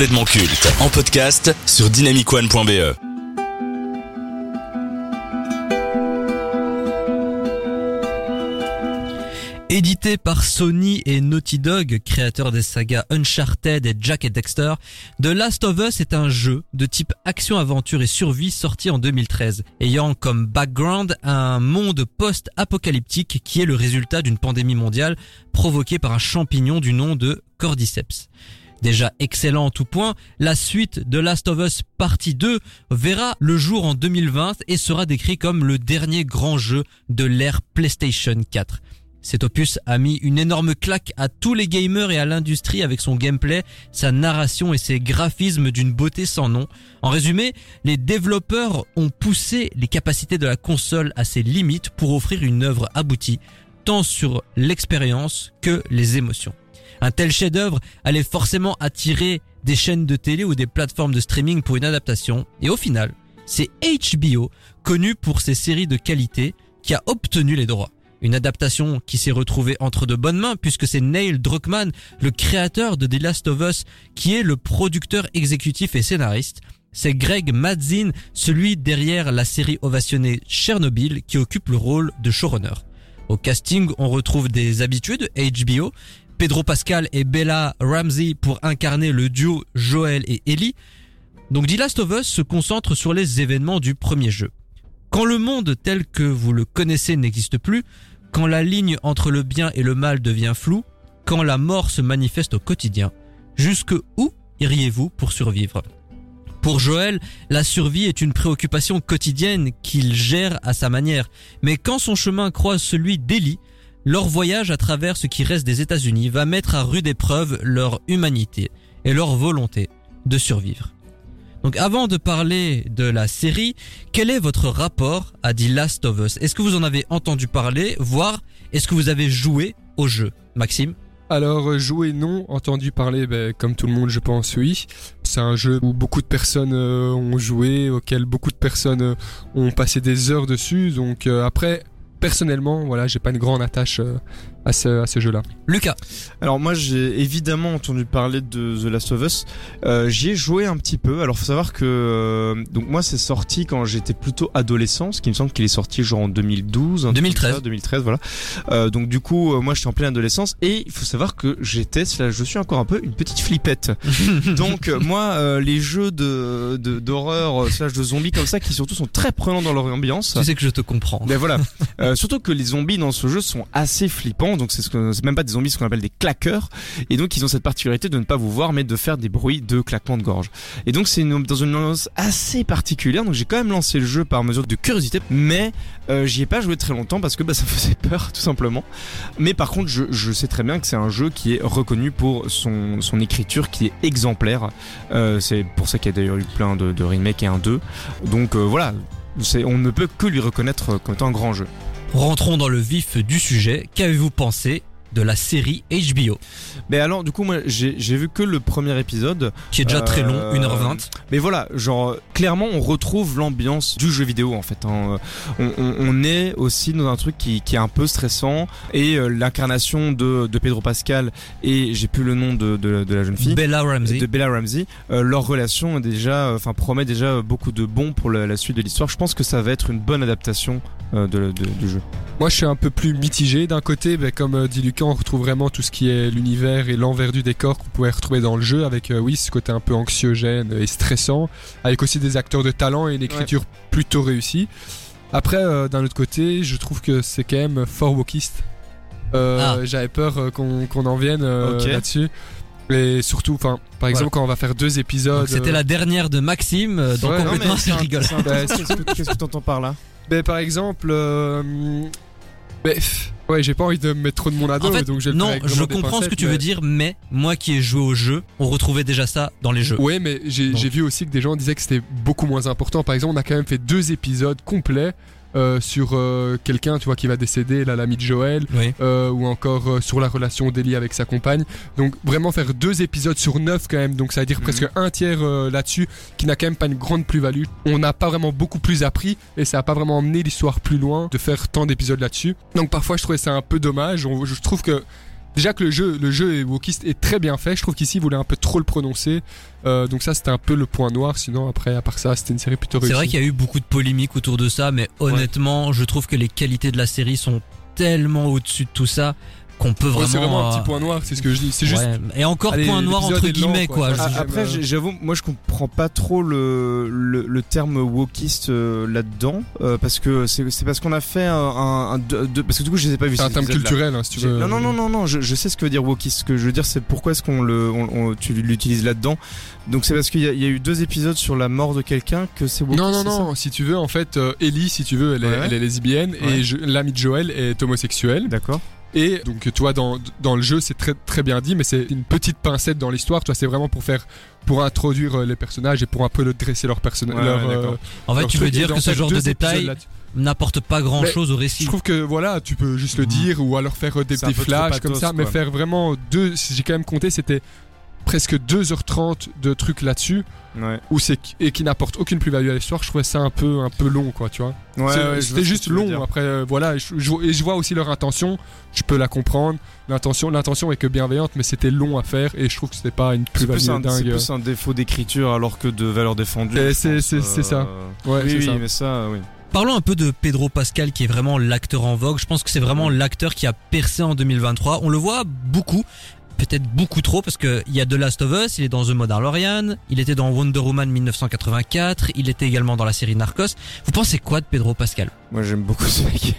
complètement culte en podcast sur dynamicone.be. Édité par Sony et Naughty Dog, créateurs des sagas Uncharted et Jack et Dexter, The Last of Us est un jeu de type action-aventure et survie sorti en 2013, ayant comme background un monde post-apocalyptique qui est le résultat d'une pandémie mondiale provoquée par un champignon du nom de Cordyceps. Déjà excellent en tout point, la suite de Last of Us partie 2 verra le jour en 2020 et sera décrit comme le dernier grand jeu de l'ère PlayStation 4. Cet opus a mis une énorme claque à tous les gamers et à l'industrie avec son gameplay, sa narration et ses graphismes d'une beauté sans nom. En résumé, les développeurs ont poussé les capacités de la console à ses limites pour offrir une œuvre aboutie, tant sur l'expérience que les émotions. Un tel chef-d'œuvre allait forcément attirer des chaînes de télé ou des plateformes de streaming pour une adaptation, et au final, c'est HBO, connu pour ses séries de qualité, qui a obtenu les droits. Une adaptation qui s'est retrouvée entre de bonnes mains puisque c'est Neil Druckmann, le créateur de The Last of Us, qui est le producteur exécutif et scénariste. C'est Greg Madzin, celui derrière la série ovationnée Chernobyl, qui occupe le rôle de showrunner. Au casting, on retrouve des habitués de HBO, Pedro Pascal et Bella Ramsey pour incarner le duo Joel et Ellie. Donc The Last of Us se concentre sur les événements du premier jeu. Quand le monde tel que vous le connaissez n'existe plus, quand la ligne entre le bien et le mal devient floue, quand la mort se manifeste au quotidien, jusque où iriez-vous pour survivre? Pour Joël, la survie est une préoccupation quotidienne qu'il gère à sa manière. Mais quand son chemin croise celui d'Ellie, leur voyage à travers ce qui reste des États-Unis va mettre à rude épreuve leur humanité et leur volonté de survivre. Donc avant de parler de la série, quel est votre rapport à The Last of Us? Est-ce que vous en avez entendu parler, voire est-ce que vous avez joué au jeu? Maxime? Alors euh, jouer non, entendu parler ben, comme tout le monde je pense oui. C'est un jeu où beaucoup de personnes euh, ont joué, auquel beaucoup de personnes euh, ont passé des heures dessus. Donc après personnellement voilà j'ai pas une grande attache à ce, à ce jeu-là. Lucas. Alors moi j'ai évidemment entendu parler de The Last of Us. Euh, J'y ai joué un petit peu. Alors faut savoir que euh, donc moi c'est sorti quand j'étais plutôt adolescent, ce qui me semble qu'il est sorti genre en 2012, 2013, 2013 voilà. Euh, donc du coup euh, moi j'étais en pleine adolescence et il faut savoir que j'étais, je suis encore un peu une petite flippette. donc euh, moi les jeux de d'horreur slash de zombies comme ça qui surtout sont très prenants dans leur ambiance. Tu sais que je te comprends. Mais voilà. surtout que les zombies dans ce jeu sont assez flippants donc c'est même pas des zombies, ce qu'on appelle des claqueurs. Et donc ils ont cette particularité de ne pas vous voir, mais de faire des bruits de claquement de gorge. Et donc c'est dans une ambiance assez particulière. Donc j'ai quand même lancé le jeu par mesure de curiosité, mais euh, j'y ai pas joué très longtemps parce que bah, ça faisait peur tout simplement. Mais par contre, je, sais très bien que c'est un jeu qui est reconnu pour son, son écriture qui est exemplaire. Euh, c'est pour ça qu'il y a d'ailleurs eu plein de, de remakes et un 2. Donc euh, voilà, on ne peut que lui reconnaître comme étant un grand jeu. Rentrons dans le vif du sujet. Qu'avez-vous pensé de la série HBO. Mais alors, du coup, moi, j'ai vu que le premier épisode. Qui est déjà très long, 1h20. Euh, mais voilà, genre, clairement, on retrouve l'ambiance du jeu vidéo, en fait. Hein. On, on, on, est aussi dans un truc qui, qui est un peu stressant. Et euh, l'incarnation de, de, Pedro Pascal et j'ai plus le nom de, de, de, la jeune fille. Bella Ramsey. De Bella Ramsey. Euh, leur relation est déjà, enfin, promet déjà beaucoup de bons pour la, la suite de l'histoire. Je pense que ça va être une bonne adaptation de, du jeu. Moi, je suis un peu plus mitigé. D'un côté, ben, comme dit Lucas, on retrouve vraiment tout ce qui est l'univers et l'envers du décor qu'on pouvait retrouver dans le jeu, avec, euh, oui, ce côté un peu anxiogène et stressant, avec aussi des acteurs de talent et une écriture plutôt réussie. Après, euh, d'un autre côté, je trouve que c'est quand même fort wokiste. Euh, ah. J'avais peur qu'on en vienne là-dessus. Et surtout, enfin, par exemple, quand on va faire deux épisodes. C'était la dernière de Maxime, donc complètement c'est rigolo. Qu'est-ce que t'entends par là ben, Par exemple, mais ouais, j'ai pas envie de mettre trop de mon ado, donc je Non, je comprends ce que tu veux dire, mais moi qui ai joué au jeu, on retrouvait déjà ça dans les jeux. Ouais, mais j'ai vu aussi que des gens disaient que c'était beaucoup moins important. Par exemple, on a quand même fait deux épisodes complets euh, sur euh, quelqu'un tu vois qui va décéder la l'ami de Joël euh, ou encore sur la relation d'Ellie avec sa compagne. Donc vraiment faire deux épisodes sur neuf quand même. Donc ça veut dire mhm. presque un tiers là-dessus qui n'a quand même pas une grande plus-value. On n'a pas vraiment beaucoup plus appris et ça a pas vraiment emmené l'histoire plus loin de faire tant d'épisodes là-dessus. Donc parfois je trouvais ça un peu dommage. Je trouve que déjà que le jeu, le jeu est wokiste est très bien fait. Je trouve qu'ici, il voulait un peu trop le prononcer. Euh, donc ça, c'était un peu le point noir. Sinon, après, à part ça, c'était une série plutôt réussie. C'est vrai qu'il y a eu beaucoup de polémiques autour de ça, mais honnêtement, je trouve que les qualités de la série sont tellement au-dessus de tout ça qu'on peut Ouais, vraiment. c'est vraiment un euh, petit point noir, c'est ce que je dis. C'est juste. ouais. Et encore Allez, point noir entre lent, guillemets quoi. quoi. Ah, Après, euh, j'avoue, moi je comprends pas trop le, le, le terme wokiste euh, là-dedans, euh, parce que c'est c'est parce qu'on a fait un, parce que du coup je les ai pas vus. C'est un terme culturel, hein, si tu veux. Non, non, non, non, non, je, je sais ce que veut dire wokiste. Ce que je veux dire, c'est pourquoi est-ce qu'on le, on, on- tu l'utilises là-dedans. Donc c'est parce qu'il y, a- il y a eu deux épisodes sur la mort de quelqu'un que c'est wokiste. Non, non, non, si tu veux, en fait, euh, Ellie, si tu veux, elle est, Ouais, ouais. elle est lesbienne Ouais. et l'ami de Joël est homosexuel. D'accord. Et donc, tu vois, dans, dans le jeu, c'est très, très bien dit, mais c'est une petite pincette dans l'histoire. Tu vois, c'est vraiment pour faire, pour introduire euh, les personnages et pour un peu le dresser leur personnage. Ouais, leur, ouais, euh. En fait, leur tu veux dire que ce genre de là-dessus. n'apporte pas grand chose au récit. Je trouve que voilà, tu peux juste le Mhm. dire ou alors faire euh, des flashs comme ça, mais faire vraiment deux, si j'ai quand même compté, c'était presque 2h30 de trucs là-dessus Ouais. où c'est et qui n'apporte aucune plus-value à l'histoire. Je trouvais ça un peu un peu long quoi, tu vois. Ouais, ouais, C'était juste long. Après, euh, voilà, je, je- et je vois aussi leur intention. Je peux la comprendre. L'intention, l'intention est que bienveillante, mais c'était long à faire et je trouve que c'était pas une plus-value un, c'est dingue. plus un défaut d'écriture alors que de valeur défendue. C'est- ça. euh, Ouais, oui, ça. mais ça, oui. Parlons un peu de Pedro Pascal qui est vraiment l'acteur en vogue. Je pense que c'est vraiment l'acteur qui a percé en 2023. On le voit beaucoup. Peut-être beaucoup trop parce que il y a The Last of Us, il est dans The Mandalorian, il était dans Wonder Woman 1984, il était également dans la série Narcos. Vous pensez quoi de Pedro Pascal? Moi j'aime beaucoup ce mec.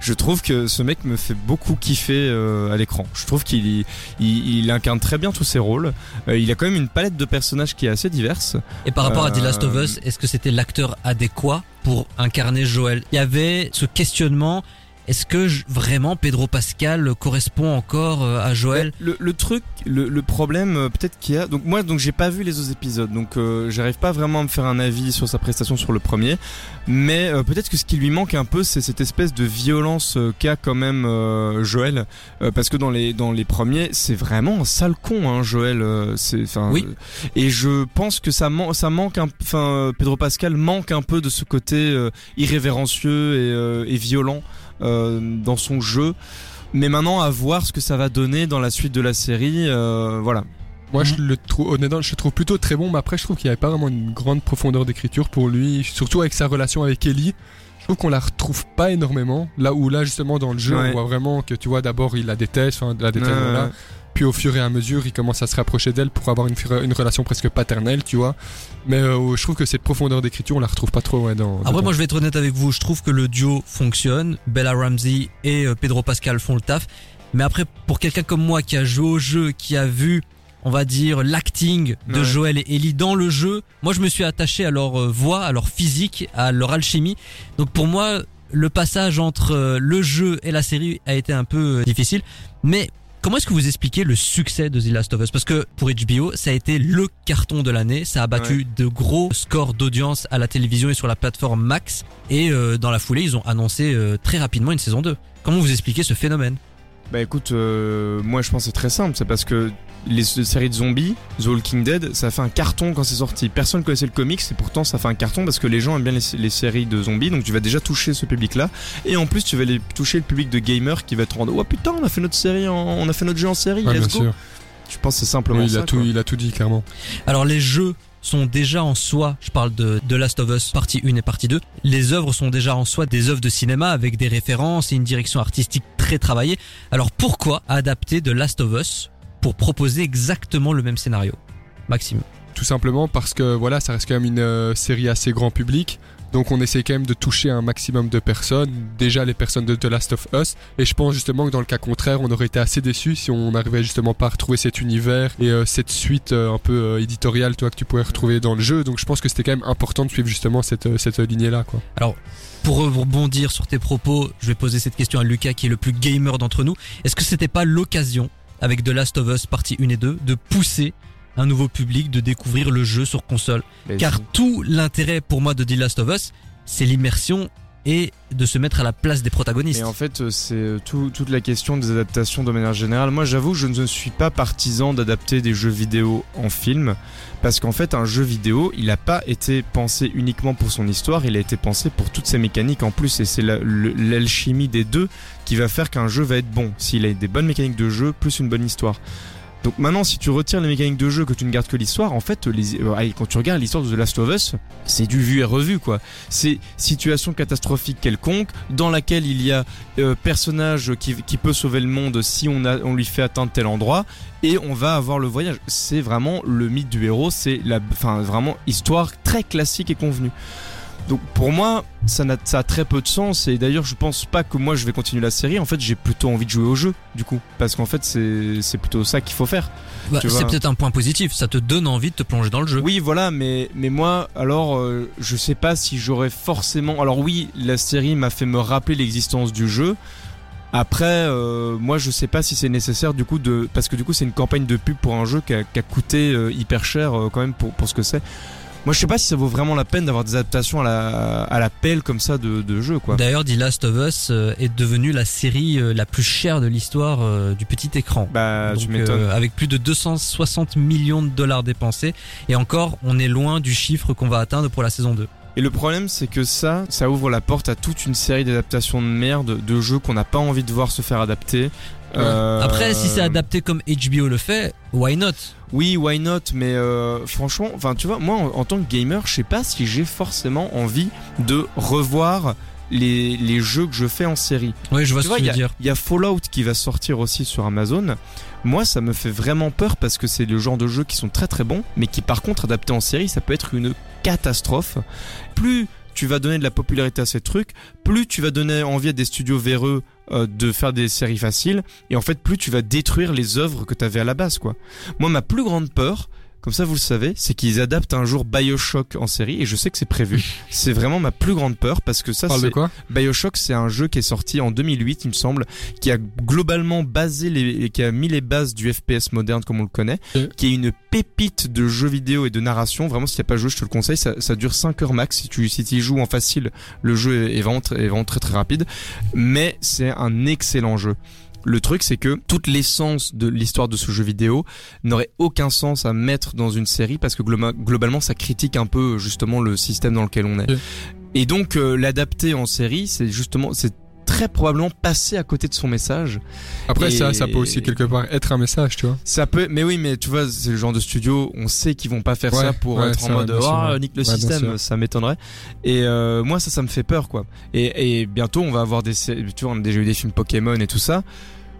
Je trouve que ce mec me fait beaucoup kiffer euh, à l'écran. Je trouve qu'il y- il, il incarne très bien tous ses rôles. Euh, il a quand même une palette de personnages qui est assez diverse. Et par rapport à The Last of Euh, Us, est-ce que c'était l'acteur adéquat pour incarner Joël Il y avait ce questionnement. Est-ce que vraiment Pedro Pascal correspond encore euh, à Joël Le, le truc, le, le problème euh, peut-être qu'il y a. Donc moi donc j'ai pas vu les autres épisodes, donc euh, j'arrive pas vraiment à me faire un avis sur sa prestation sur le premier. Mais euh, peut-être que ce qui lui manque un peu, c'est cette espèce de violence qu'a quand même Joël, parce que dans les dans les premiers, c'est vraiment un sale con, hein, Joël. c'est enfin. Oui. et je pense que ça, man- ça manque un, enfin Pedro Pascal manque un peu de ce côté irrévérencieux et, et violent dans son jeu. Mais maintenant, à voir ce que ça va donner dans la suite de la série. euh, voilà. Moi, Mhm. je le trouve, honnêtement, je le trouve plutôt très bon, mais après, je trouve qu'il n'y avait pas vraiment une grande profondeur d'écriture pour lui, surtout avec sa relation avec Ellie. Je trouve qu'on la retrouve pas énormément. Là où, là, justement, dans le jeu, Ouais. on voit vraiment que, tu vois, d'abord, il la déteste, enfin, la déteste, Ouais, voilà. Puis au fur et à mesure, il commence à se rapprocher d'elle pour avoir une, une relation presque paternelle, tu vois. Mais euh, je trouve que cette profondeur d'écriture, on la retrouve pas trop ouais, dans. Après, dedans. moi, je vais être honnête avec vous. Je trouve que le duo fonctionne. Bella Ramsey et euh, Pedro Pascal font le taf. Mais après, pour quelqu'un comme moi qui a joué au jeu, qui a vu, on va dire, l'acting de Ouais. Joël et Ellie dans le jeu, moi, je me suis attaché à leur euh, voix, à leur physique, à leur alchimie. Donc, pour moi, le passage entre le jeu et la série a été un peu difficile. Mais Comment est-ce que vous expliquez le succès de The Last of Us? Parce que pour HBO, ça a été le carton de l'année. Ça a battu de gros scores d'audience à la télévision et sur la plateforme Max. Et euh, dans la foulée, ils ont annoncé euh, très rapidement une saison 2. Comment vous expliquez ce phénomène? Bah écoute, euh, moi je pense que c'est très simple, c'est parce que les séries de zombies, The Walking Dead, ça a fait un carton quand c'est sorti. Personne connaissait le comics et pourtant ça fait un carton parce que les gens aiment bien les, les séries de zombies, donc tu vas déjà toucher ce public-là. Et en plus tu vas toucher le public de gamers qui va te rendre, oh putain, on a fait notre série, en- on a fait notre jeu en série, Ouais, bien let's go. sûr. Je pense que c'est simplement Oui, il, ça. a tout, quoi. il a tout dit, clairement. Alors les jeux sont déjà en soi, je parle de The Last of Us partie 1 et partie 2, les œuvres sont déjà en soi des œuvres de cinéma avec des références et une direction artistique très travaillée. Alors pourquoi adapter The Last of Us pour proposer exactement le même scénario? Maxime. Tout simplement parce que voilà, ça reste quand même une euh, série assez grand public. Donc on essaie quand même de toucher un maximum de personnes, déjà les personnes de The Last of Us, et je pense justement que dans le cas contraire, on aurait été assez déçus si on n'arrivait justement pas à retrouver cet univers et euh, cette suite euh, un peu euh, éditoriale, toi, que tu pourrais retrouver dans le jeu. Donc je pense que c'était quand même important de suivre justement cette, cette lignée-là, quoi. Pour rebondir sur tes propos, je vais poser cette question à Lucas qui est le plus gamer d'entre nous. Est-ce que c'était pas l'occasion, avec The Last of Us partie 1 et 2, de pousser un nouveau public de découvrir le jeu sur console Mais Car tout l'intérêt pour moi de The Last of Us, c'est l'immersion et de se mettre à la place des protagonistes. Et en fait, euh, c'est euh, tout- toute la question des adaptations de manière générale. Moi, j'avoue, je ne suis pas partisan d'adapter des jeux vidéo en film. Parce qu'en fait, un jeu vidéo, il n'a pas été pensé uniquement pour son histoire, il a été pensé pour toutes ses mécaniques en plus. Et c'est l'alchimie des deux qui va faire qu'un jeu va être bon. S'il a des bonnes mécaniques de jeu, plus une bonne histoire. Donc maintenant, si tu retires les mécaniques de jeu, que tu ne gardes que l'histoire, en fait, euh, quand tu regardes l'histoire de The Last of Us, c'est du vu et revu, quoi. C'est situation catastrophique quelconque, dans laquelle il y a euh, personnage qui, peut sauver le monde si on lui fait atteindre tel endroit, et on va avoir le voyage. C'est vraiment le mythe du héros, c'est la, enfin vraiment histoire très classique et convenue. Donc pour moi, ça, n'a, ça a très peu de sens et d'ailleurs je pense pas que moi je vais continuer la série. En fait, j'ai plutôt envie de jouer au jeu du coup, parce qu'en fait c'est, plutôt ça qu'il faut faire. Bah, c'est peut-être un point positif, ça te donne envie de te plonger dans le jeu. Oui, voilà, mais mais moi, alors, euh, je sais pas si j'aurais forcément. Alors oui, la série m'a fait me rappeler l'existence du jeu. Après, euh, moi, je sais pas si c'est nécessaire du coup de parce que du coup, c'est une campagne de pub pour un jeu qui a, qui a coûté euh, hyper cher euh, quand même pour pour ce que c'est. Moi, je sais pas si ça vaut vraiment la peine d'avoir des adaptations à la à la pelle comme ça de de jeu quoi. D'ailleurs, The Last of Us euh, est devenue la série euh, la plus chère de l'histoire euh, du petit écran. Bah, tu m'étonnes. euh, avec plus de 260 millions de dollars dépensés. Et encore, on est loin du chiffre qu'on va atteindre pour la saison 2. Et le problème, c'est que ça, ça ouvre la porte à toute une série d'adaptations de merde, de jeux qu'on n'a pas envie de voir se faire adapter. Euh, Après, si c'est adapté comme HBO le fait, why not? Oui, why not? Mais euh, franchement, enfin, tu vois, moi, en, en tant que gamer, je sais pas si j'ai forcément envie de revoir les, les jeux que je fais en série. Oui, je vois tu ce que il tu veux a- dire. il y a Fallout qui va sortir aussi sur Amazon. Moi, ça me fait vraiment peur parce que c'est le genre de jeux qui sont très très bons, mais qui par contre adaptés en série, ça peut être une catastrophe. Plus tu vas donner de la popularité à ces trucs, plus tu vas donner envie à des studios véreux euh, de faire des séries faciles, et en fait, plus tu vas détruire les œuvres que tu avais à la base, quoi. Moi, ma plus grande peur, comme ça vous le savez, c'est qu'ils adaptent un jour Bioshock en série, et je sais que c'est prévu. c'est vraiment ma plus grande peur parce que ça, c'est Bioshock, c'est un jeu qui est sorti en 2008, il me semble, qui a globalement basé les, qui a mis les bases du FPS moderne comme on le connaît, qui est une pépite de jeux vidéo et de narration. Vraiment, si tu pas joué, je te le conseille. Ça, ça dure 5 heures max. Si tu si y joues en facile, le jeu est, vraiment, est vraiment très très rapide. Mais c'est un excellent jeu. Le truc, c'est que toute l'essence de l'histoire de ce jeu vidéo n'aurait aucun sens à mettre dans une série parce que globa- globalement, ça critique un peu justement le système dans lequel on est. Et donc, euh, l'adapter en série, c'est justement, c'est très probablement passer à côté de son message. Après, Et- ça, ça peut aussi quelque part être un message, tu vois. Ça peut, mais oui, mais tu vois, c'est le genre de studio, on sait qu'ils vont pas faire Ouais, ça pour ouais, être en mode ah ouais. nique le Ouais, système, ça m'étonnerait. Et euh, moi ça, ça me fait peur quoi. Et, et bientôt on va avoir des, tu vois, on a déjà eu des films Pokémon et tout ça.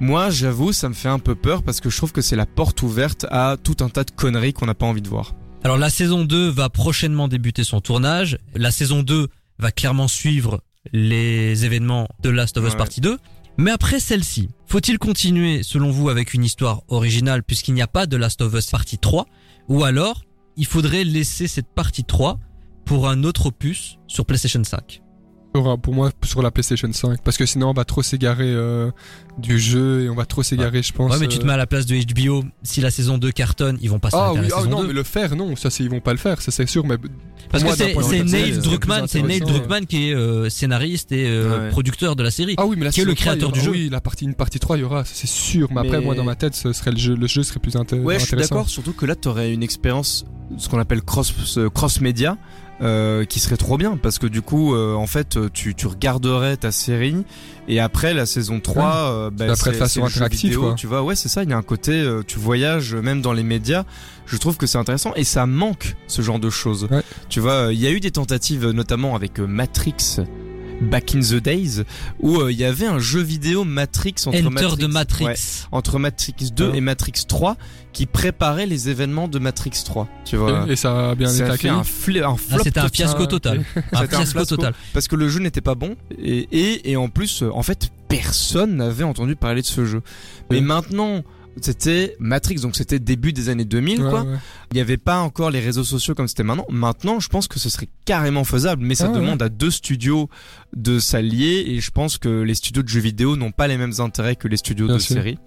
Moi, j'avoue, ça me fait un peu peur parce que je trouve que c'est la porte ouverte à tout un tas de conneries qu'on n'a pas envie de voir. Alors la saison 2 va prochainement débuter son tournage. La saison 2 va clairement suivre les événements de Last of Us Ouais. partie 2. Mais après celle-ci, faut-il continuer selon vous avec une histoire originale puisqu'il n'y a pas de Last of Us partie 3 Ou alors, il faudrait laisser cette partie 3 pour un autre opus sur PlayStation 5 Pour, pour moi, sur la PlayStation 5. Parce que sinon, on va trop s'égarer euh, du jeu et on va trop s'égarer, je pense. Ouais mais tu te euh. mets à la place de HBO, si la saison 2 cartonne, ils vont pas Ah oui, à la ah saison non, 2. mais le faire, non, ça c'est ils vont pas le faire, ça c'est sûr, mais Parce moi, que c'est Neil Druckmann, c'est Neil intéressant, Druckmann qui est euh, scénariste et euh, Ouais. producteur de la série. ah oui, mais la Qui est le 3, créateur il y du aura- jeu. Oui, la partie une partie 3, il y aura, c'est sûr, mais, après moi dans ma tête, ce serait le jeu, le jeu serait plus inté- Ouais, je suis intéressant. d'accord, surtout que là, t'aurais une expérience, ce qu'on appelle cross, cross média, euh, qui serait trop bien, parce que du coup, euh, en fait, tu, tu regarderais ta série, et après la saison 3, euh, bah, Après, de façon interactive, vidéo, quoi. tu vois, ouais, c'est ça, il y a un côté, euh, tu voyages même dans les médias, je trouve que c'est intéressant, et ça manque ce genre de choses. Ouais. Tu vois, euh, il y a eu des tentatives, euh, notamment avec euh, Matrix, Back in the Days, où euh, il y avait un jeu vidéo Matrix entre Enter Matrix, de Matrix. ouais, entre Matrix 2 Ah. et Matrix 3 qui préparait les événements de Matrix 3. Tu vois. Et, et ça a bien été accueilli. un, un Ah, flop c'était un total. fiasco total. Un C'était un fiasco total. parce que le jeu n'était pas bon et, et, et en plus en fait personne n'avait entendu parler de ce jeu. Mais Ouais. maintenant c'était Matrix donc c'était début des années 2000 Ouais, quoi. ouais. Il n'y avait pas encore les réseaux sociaux comme c'était maintenant. Maintenant, je pense que ce serait carrément faisable, mais ça Ah ouais. demande à deux studios de s'allier et je pense que les studios de jeux vidéo n'ont pas les mêmes intérêts que les studios Bien de sûr. séries.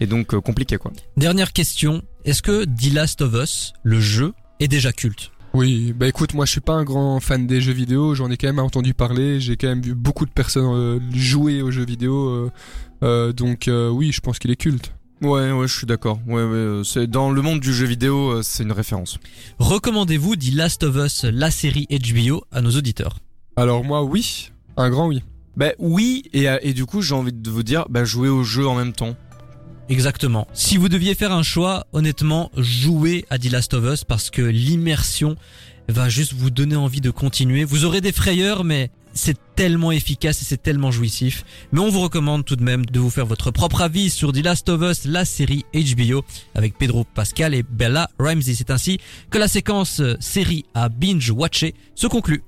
Et donc euh, compliqué quoi. Dernière question. Est-ce que The Last of Us, le jeu, est déjà culte? Oui, bah écoute, moi je suis pas un grand fan des jeux vidéo, j'en ai quand même entendu parler, j'ai quand même vu beaucoup de personnes euh, jouer aux jeux vidéo, euh, euh, donc euh, oui, je pense qu'il est culte. Ouais, ouais, je suis d'accord. Ouais, ouais, euh, c'est dans le monde du jeu vidéo, euh, c'est une référence. Recommandez-vous The Last of Us, la série HBO, à nos auditeurs? Alors moi, oui, un grand oui. Bah oui, et, euh, et du coup j'ai envie de vous dire, bah jouez au jeu en même temps. Exactement. Si vous deviez faire un choix, honnêtement, jouez à The Last of Us parce que l'immersion va juste vous donner envie de continuer. Vous aurez des frayeurs, mais c'est tellement efficace et c'est tellement jouissif. Mais on vous recommande tout de même de vous faire votre propre avis sur The Last of Us, la série HBO, avec Pedro Pascal et Bella Ramsey. C'est ainsi que la séquence euh, série à binge-watcher se conclut.